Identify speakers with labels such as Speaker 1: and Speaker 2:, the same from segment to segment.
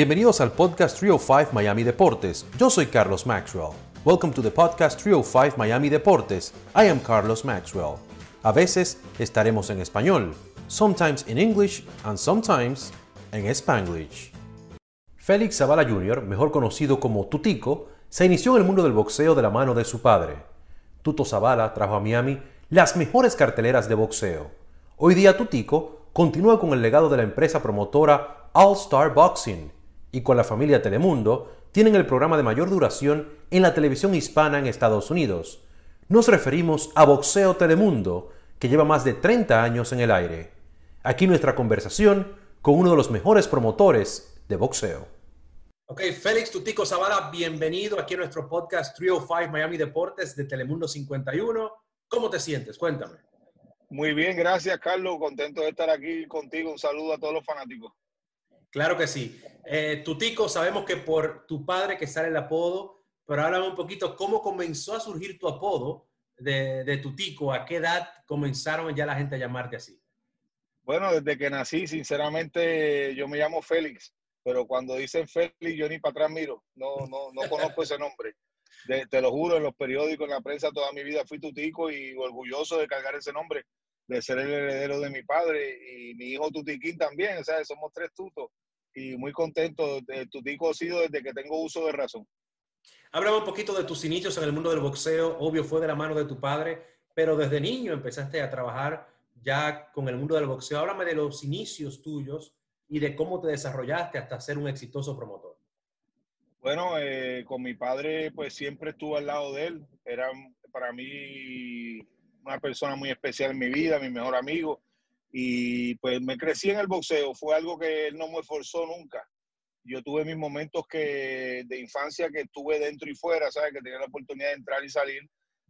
Speaker 1: Bienvenidos al podcast 305 Miami Deportes. Yo soy Carlos Maxwell. Welcome to the podcast 305 Miami Deportes. I am Carlos Maxwell. A veces estaremos en español, sometimes in English and sometimes en Spanglish. Félix Zavala Jr., mejor conocido como Tutico, se inició en el mundo del boxeo de la mano de su padre. Tuto Zavala trajo a Miami las mejores carteleras de boxeo. Hoy día Tutico continúa con el legado de la empresa promotora All Star Boxing y con la familia Telemundo tienen el programa de mayor duración en la televisión hispana en Estados Unidos. Nos referimos a Boxeo Telemundo, que lleva más de 30 años en el aire. Aquí nuestra conversación con uno de los mejores promotores de boxeo. Ok, Félix Tutico Zavala, bienvenido aquí a nuestro podcast 305 Miami Deportes de Telemundo 51. ¿Cómo te sientes? Cuéntame.
Speaker 2: Muy bien, gracias Carlos. Contento de estar aquí contigo. Un saludo a todos los fanáticos.
Speaker 1: Claro que sí. Eh, Tutico, sabemos que por tu padre que sale el apodo, pero háblame un poquito cómo comenzó a surgir tu apodo de, Tutico, a qué edad comenzaron ya la gente a llamarte así.
Speaker 2: Bueno, desde que nací, sinceramente, yo me llamo Félix, pero cuando dicen Félix, yo ni para atrás miro, no, no, no conozco ese nombre. te lo juro, en los periódicos, en la prensa, toda mi vida fui Tutico y orgulloso de cargar ese nombre, de ser el heredero de mi padre y mi hijo Tutiquín también, o sea, somos tres tutos y muy contento. de tu tico ha sido desde que tengo uso de razón.
Speaker 1: Háblame un poquito de tus inicios en el mundo del boxeo. Obvio fue de la mano de tu padre, pero desde niño empezaste a trabajar ya con el mundo del boxeo. Háblame de los inicios tuyos y de cómo te desarrollaste hasta ser un exitoso promotor.
Speaker 2: Bueno, eh, con mi padre pues siempre estuve al lado de él. Era para mí una persona muy especial en mi vida, mi mejor amigo y pues me crecí en el boxeo, fue algo que él no me forzó nunca. Yo tuve mis momentos que, de infancia que estuve dentro y fuera, ¿sabes? Que tenía la oportunidad de entrar y salir,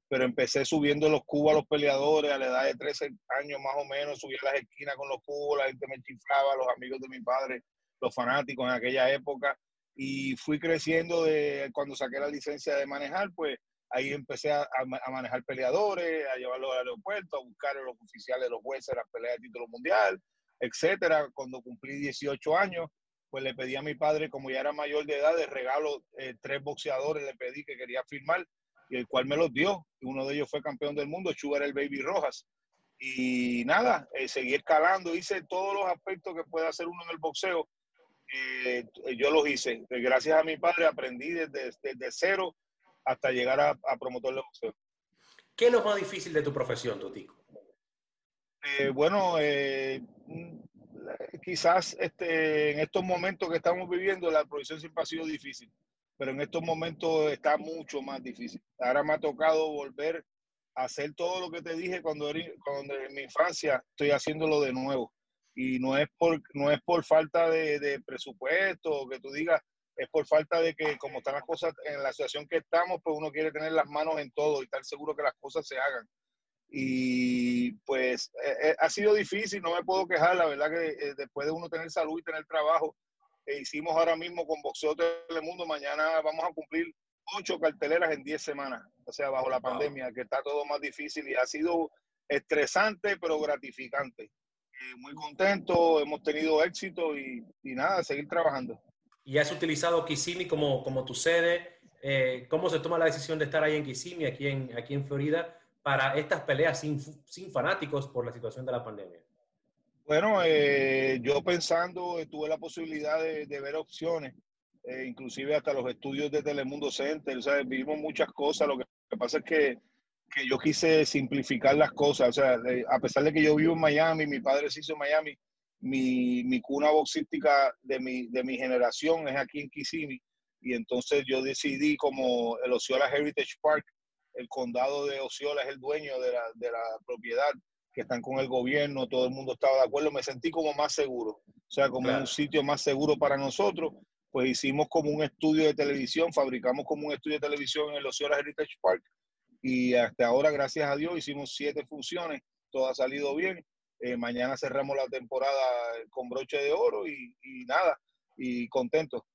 Speaker 2: pero empecé subiendo los cubos a los peleadores a la edad de 13 años más o menos, subía a las esquinas con los cubos, la gente me chiflaba, los amigos de mi padre, los fanáticos en aquella época, y fui creciendo de cuando saqué la licencia de manejar, pues Ahí empecé a, manejar peleadores, a llevarlos al aeropuerto, a buscar a los oficiales, los jueces, las peleas de título mundial, etcétera. Cuando cumplí 18 años, pues le pedí a mi padre, como ya era mayor de edad, de regalo eh, tres boxeadores, le pedí que quería firmar, y el cual me los dio. Uno de ellos fue campeón del mundo, Sugar el Baby Rojas. Y nada, eh, seguí escalando, hice todos los aspectos que puede hacer uno en el boxeo. Eh, yo los hice. Gracias a mi padre aprendí desde, desde cero hasta llegar a, promotor de boxeo.
Speaker 1: ¿Qué es lo más difícil de tu profesión, Totico?
Speaker 2: Eh, bueno, eh, quizás este, en estos momentos que estamos viviendo la profesión siempre ha sido difícil, pero en estos momentos está mucho más difícil. Ahora me ha tocado volver a hacer todo lo que te dije cuando, cuando en mi infancia, estoy haciéndolo de nuevo. Y no es por, no es por falta de, de presupuesto, que tú digas, es por falta de que, como están las cosas en la situación que estamos, pues uno quiere tener las manos en todo y estar seguro que las cosas se hagan. Y pues eh, eh, ha sido difícil, no me puedo quejar, la verdad que eh, después de uno tener salud y tener trabajo, hicimos ahora mismo con Boxeo Telemundo, mañana vamos a cumplir ocho carteleras en diez semanas, o sea, bajo la pandemia, que está todo más difícil y ha sido estresante, pero gratificante. muy contento, hemos tenido éxito y, y nada, seguir trabajando
Speaker 1: y has utilizado Kissimmee como, como tu sede. Eh, ¿Cómo se toma la decisión de estar ahí en Kissimmee, aquí en, aquí en Florida, para estas peleas sin, sin fanáticos por la situación de la pandemia?
Speaker 2: Bueno, eh, yo pensando, eh, tuve la posibilidad de, de ver opciones, inclusive hasta los estudios de Telemundo Center, sea, vimos muchas cosas, lo que, pasa es que, que, yo quise simplificar las cosas, o sea, a pesar de que yo vivo en Miami, mi padre se hizo en Miami, mi, mi cuna boxística de mi, de mi generación es aquí en Kissimmee y entonces yo decidí como el Osceola Heritage Park, el condado de Osceola es el dueño de la, de la propiedad, que están con el gobierno, todo el mundo estaba de acuerdo, me sentí como más seguro, o sea, como un sitio más seguro para nosotros, pues hicimos como un estudio de televisión, fabricamos como un estudio de televisión en el Osceola Heritage Park y hasta ahora, gracias a Dios, hicimos siete funciones, todo ha salido bien eh, mañana cerramos la temporada con broche de oro y, nada, y contento.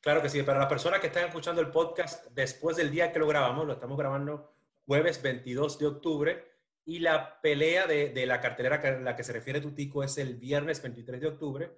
Speaker 1: Claro que sí, para las personas que están escuchando el podcast después del día que lo grabamos, lo estamos grabando jueves 22 de octubre y la pelea de, de la cartelera a la que se refiere Tutico es el viernes 23 de octubre.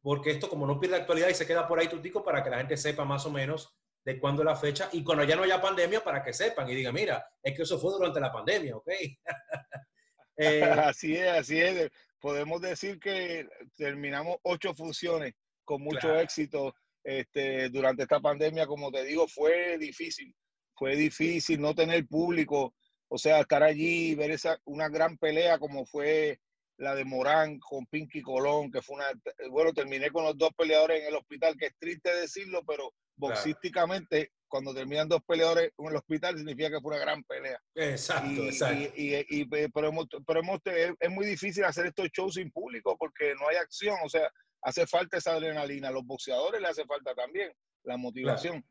Speaker 1: porque esto como no pierde actualidad y se queda por ahí tutico para que la gente sepa más o menos de cuándo la fecha y cuando ya no haya pandemia para que sepan y digan, mira, es que eso fue durante la pandemia, ¿ok?
Speaker 2: Eh, así es, así es. Podemos decir que terminamos ocho funciones con mucho éxito este, durante esta pandemia. Como te digo, fue difícil, fue difícil no tener público, o sea, estar allí y ver esa, una gran pelea como fue la de Morán con Pinky Colón, que fue una, bueno, terminé con los dos peleadores en el hospital, que es triste decirlo, pero boxísticamente, cuando terminan dos peleadores en el hospital, significa que fue una gran pelea.
Speaker 1: Exacto, exacto.
Speaker 2: Y, pero, hemos, pero hemos, es muy difícil hacer estos shows sin público porque no hay acción, o sea, hace falta esa adrenalina. A los boxeadores le hace falta también la motivación.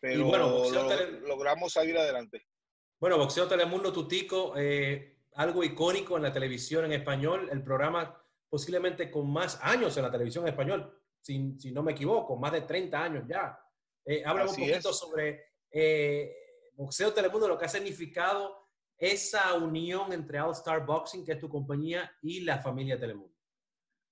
Speaker 2: Pero bueno, logramos salir adelante.
Speaker 1: Bueno, Boxeo Telemundo Tutico, eh, algo icónico en la televisión en español, el programa posiblemente con más años en la televisión en español, si, si no me equivoco, más de 30 años ya. Eh, habla un poquito sobre eh, Boxeo Telemundo, lo que ha significado esa unión entre All Star Boxing, que es tu compañía, y la familia Telemundo.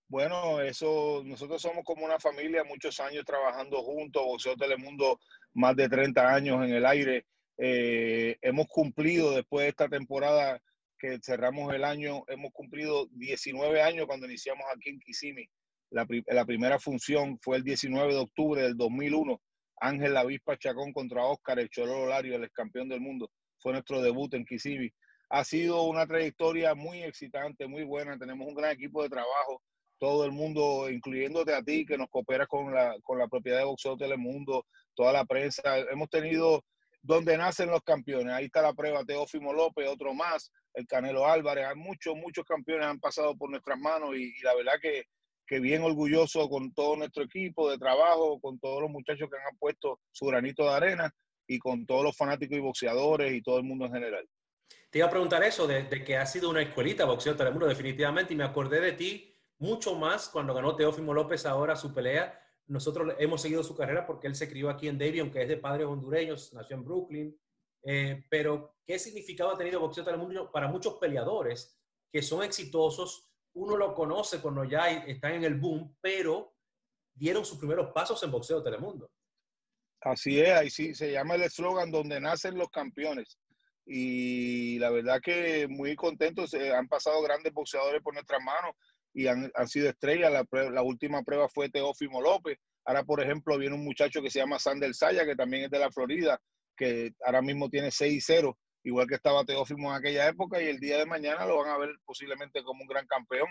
Speaker 2: Bueno, eso, nosotros somos como una familia, muchos años trabajando juntos, Boxeo Telemundo, más de 30 años en el aire. Eh, hemos cumplido después de esta temporada que cerramos el año, hemos cumplido 19 años cuando iniciamos aquí en Kissimmee. La, la primera función fue el 19 de octubre del 2001. Ángel La Vispa Chacón contra Oscar, el Cholo Lario, el ex campeón del mundo. Fue nuestro debut en Kissimmee. Ha sido una trayectoria muy excitante, muy buena. Tenemos un gran equipo de trabajo todo el mundo, incluyéndote a ti, que nos cooperas con la, con la propiedad de Boxeo Telemundo, toda la prensa. Hemos tenido donde nacen los campeones. Ahí está la prueba, Teófimo López, otro más, el Canelo Álvarez. Hay muchos, muchos campeones han pasado por nuestras manos y, la verdad que, que, bien orgulloso con todo nuestro equipo de trabajo, con todos los muchachos que han puesto su granito de arena y con todos los fanáticos y boxeadores y todo el mundo en general.
Speaker 1: Te iba a preguntar eso, de, que ha sido una escuelita boxeo Telemundo, definitivamente, y me acordé de ti mucho más cuando ganó Teófimo López ahora su pelea. Nosotros hemos seguido su carrera porque él se crió aquí en Davie, aunque es de padres hondureños, nació en Brooklyn. Eh, pero, ¿qué significado ha tenido Boxeo Telemundo para muchos peleadores que son exitosos? Uno lo conoce cuando ya están en el boom, pero dieron sus primeros pasos en Boxeo Telemundo.
Speaker 2: Así es, ahí sí, se llama el eslogan donde nacen los campeones. Y la verdad que muy contentos, eh, han pasado grandes boxeadores por nuestras manos y han, sido estrellas. La, última prueba fue Teófimo López. Ahora, por ejemplo, viene un muchacho que se llama Sander Saya, que también es de la Florida, que ahora mismo tiene 6-0, igual que estaba Teófimo en aquella época, y el día de mañana lo van a ver posiblemente como un gran campeón.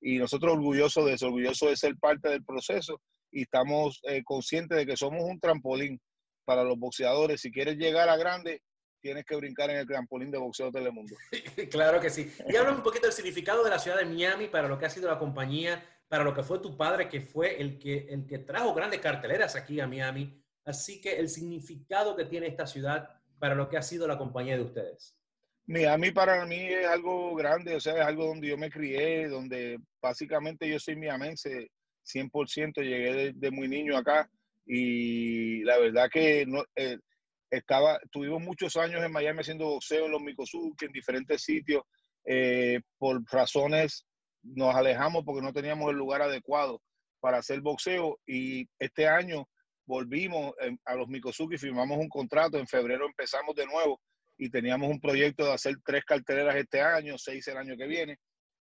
Speaker 2: Y nosotros orgullosos de eso, orgullosos de ser parte del proceso, y estamos eh, conscientes de que somos un trampolín para los boxeadores. Si quieres llegar a grande, tienes que brincar en el trampolín de boxeo Telemundo.
Speaker 1: claro que sí. Y habla un poquito del significado de la ciudad de Miami para lo que ha sido la compañía, para lo que fue tu padre, que fue el que, el que trajo grandes carteleras aquí a Miami. Así que el significado que tiene esta ciudad para lo que ha sido la compañía de ustedes.
Speaker 2: Miami para mí es algo grande, o sea, es algo donde yo me crié, donde básicamente yo soy miamense 100%, llegué de, muy niño acá y la verdad que no, eh, estaba, tuvimos muchos años en Miami haciendo boxeo en los Mikosuke, en diferentes sitios. Eh, por razones nos alejamos porque no teníamos el lugar adecuado para hacer boxeo y este año volvimos eh, a los Mikosuke, firmamos un contrato, en febrero empezamos de nuevo y teníamos un proyecto de hacer tres carteleras este año, seis el año que viene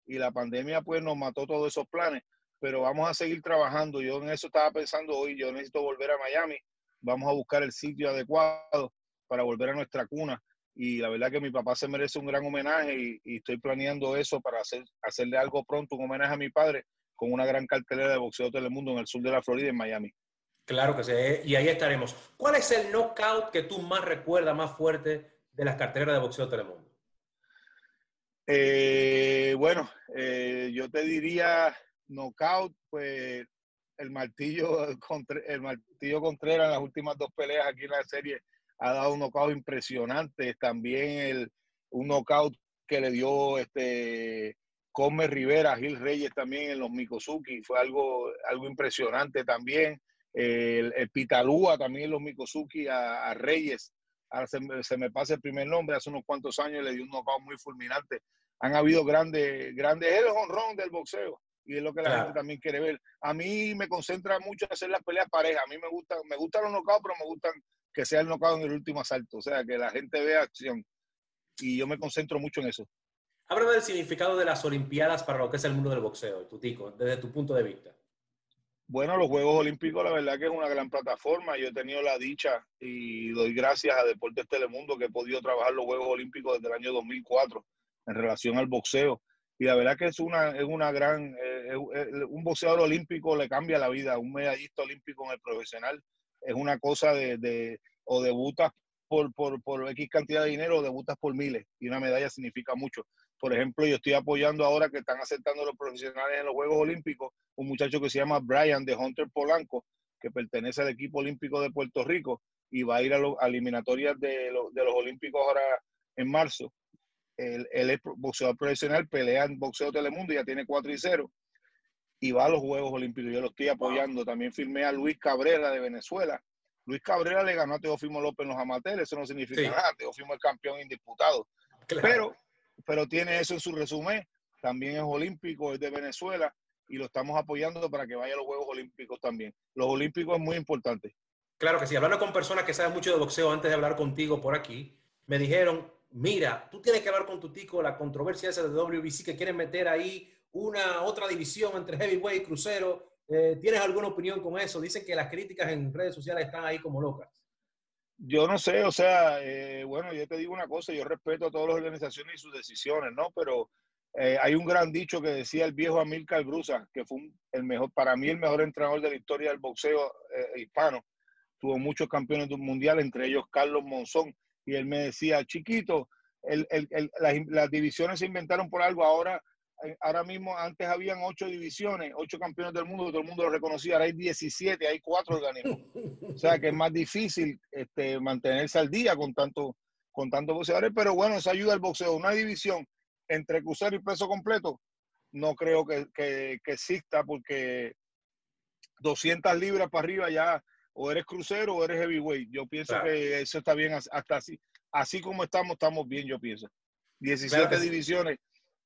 Speaker 2: y la pandemia pues nos mató todos esos planes, pero vamos a seguir trabajando. Yo en eso estaba pensando hoy, yo necesito volver a Miami vamos a buscar el sitio adecuado para volver a nuestra cuna. Y la verdad que mi papá se merece un gran homenaje y, estoy planeando eso para hacer, hacerle algo pronto, un homenaje a mi padre con una gran cartelera de boxeo Telemundo en el sur de la Florida, en Miami.
Speaker 1: Claro que sí, y ahí estaremos. ¿Cuál es el knockout que tú más recuerdas, más fuerte de las carteleras de boxeo Telemundo?
Speaker 2: Eh, bueno, eh, yo te diría knockout, pues el martillo, el martillo Contreras en las últimas dos peleas aquí en la serie ha dado un knockout impresionante. También el, un knockout que le dio este Come Rivera, Gil Reyes también en los Mikosuki, fue algo, algo impresionante también. El, Pitalúa también los Mikosuki a, Reyes, ahora se, me pasa el primer nombre, hace unos cuantos años le dio un knockout muy fulminante. Han habido grandes, grandes, el honrón del boxeo y es lo que la gente también quiere ver. A mí me concentra mucho hacer las peleas parejas. A mí me gusta, me gustan los knockouts, pero me gustan que sea el knockout en el último asalto. O sea, que la gente vea acción. Y yo me concentro mucho en eso.
Speaker 3: Háblame del significado de las Olimpiadas para lo que es el mundo del boxeo, Tutico, desde tu punto de vista.
Speaker 2: Bueno, los Juegos Olímpicos, la verdad que es una gran plataforma. Yo he tenido la dicha y doy gracias a Deportes Telemundo que he podido trabajar los Juegos Olímpicos desde el año 2004 en relación al boxeo. Y la verdad que es una, es una gran, eh, un boxeador olímpico le cambia la vida, un medallista olímpico en el profesional es una cosa de, de o debutas por, por, por X cantidad de dinero o debutas por miles y una medalla significa mucho. Por ejemplo, yo estoy apoyando ahora que están aceptando los profesionales en los Juegos Olímpicos un muchacho que se llama Brian de Hunter Polanco, que pertenece al equipo olímpico de Puerto Rico y va a ir a, las eliminatorias de, de, los Olímpicos ahora en marzo. Él, es boxeador profesional, pelea en boxeo Telemundo, ya tiene 4 y 0 y va a los Juegos Olímpicos. Yo lo estoy apoyando. También firmé a Luis Cabrera de Venezuela. Luis Cabrera le ganó a Teofimo López en los amateurs, eso no significa nada. Teofimo es campeón indisputado. Pero pero tiene eso en su resumen. También es olímpico, es de Venezuela y lo estamos apoyando para que vaya a los Juegos Olímpicos también. Los Olímpicos es muy importante.
Speaker 3: Claro que sí. Hablando con personas que saben mucho de boxeo antes de hablar contigo por aquí, me dijeron, mira, tú tienes que hablar con tu tico la controversia esa de WBC que quieren meter ahí una otra división entre heavyweight y crucero. Eh, ¿Tienes alguna opinión con eso? Dicen que las críticas en redes sociales están ahí como locas.
Speaker 2: Yo no sé, o sea, eh, bueno, yo te digo una cosa, yo respeto a todas las organizaciones y sus decisiones, ¿no? Pero eh, hay un gran dicho que decía el viejo Amílcar Brusa, que fue el mejor, para mí el mejor entrenador de la historia del boxeo eh, hispano. Tuvo muchos campeones del mundial, entre ellos Carlos Monzón, y él me decía, chiquito, el, el, las, las divisiones se inventaron por algo, ahora ahora mismo antes habían ocho divisiones, ocho campeones del mundo, todo el mundo lo reconocía, ahora hay 17, hay cuatro organismos. O sea que es más difícil este, mantenerse al día con tanto con tantos boxeadores, pero bueno, eso ayuda al boxeo. Una división entre crucero y peso completo, no creo que, que, exista porque 200 libras para arriba ya o eres crucero o eres heavyweight. Yo pienso que eso está bien hasta así. Así como estamos, estamos bien, yo pienso. 17 divisiones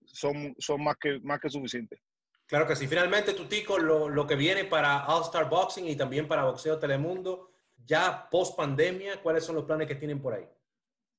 Speaker 2: son, son más, que, más que suficientes.
Speaker 3: Claro que sí. Finalmente, Tutico, lo, lo que viene para All Star Boxing y también para Boxeo Telemundo, ya post pandemia, ¿cuáles son los planes que tienen por ahí?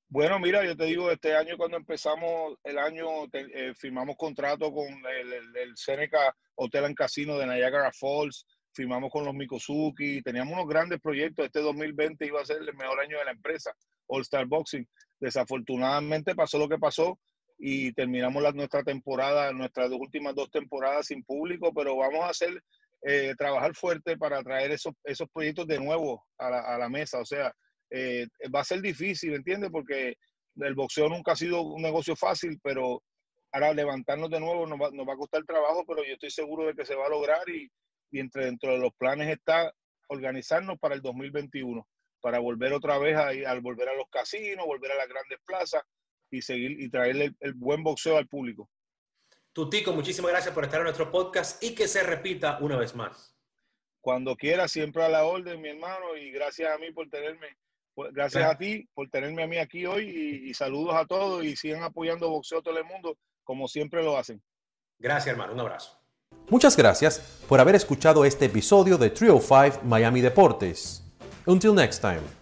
Speaker 2: Bueno, mira, yo te digo, este año cuando empezamos el año, eh, firmamos contrato con el, el, Seneca Hotel and Casino de Niagara Falls, firmamos con los Mikosuki, teníamos unos grandes proyectos. Este 2020 iba a ser el mejor año de la empresa, All Star Boxing. Desafortunadamente pasó lo que pasó y terminamos la, nuestra temporada, nuestras dos últimas dos temporadas sin público, pero vamos a hacer, eh, trabajar fuerte para traer esos, esos proyectos de nuevo a la, a la mesa. O sea, eh, va a ser difícil, ¿entiendes? Porque el boxeo nunca ha sido un negocio fácil, pero ahora levantarnos de nuevo nos va, nos va a costar trabajo, pero yo estoy seguro de que se va a lograr y, y entre dentro de los planes está organizarnos para el 2021, para volver otra vez a, al volver a los casinos, volver a las grandes plazas y seguir y traerle el, buen boxeo al público.
Speaker 3: Tutico, muchísimas gracias por estar en nuestro podcast y que se repita una vez más.
Speaker 2: Cuando quiera, siempre a la orden, mi hermano, y gracias a mí por tenerme, gracias a ti por tenerme a mí aquí hoy y, y, saludos a todos y sigan apoyando Boxeo Telemundo como siempre lo hacen.
Speaker 3: Gracias, hermano, un abrazo.
Speaker 1: Muchas gracias por haber escuchado este episodio de Trio 5 Miami Deportes. Until next time.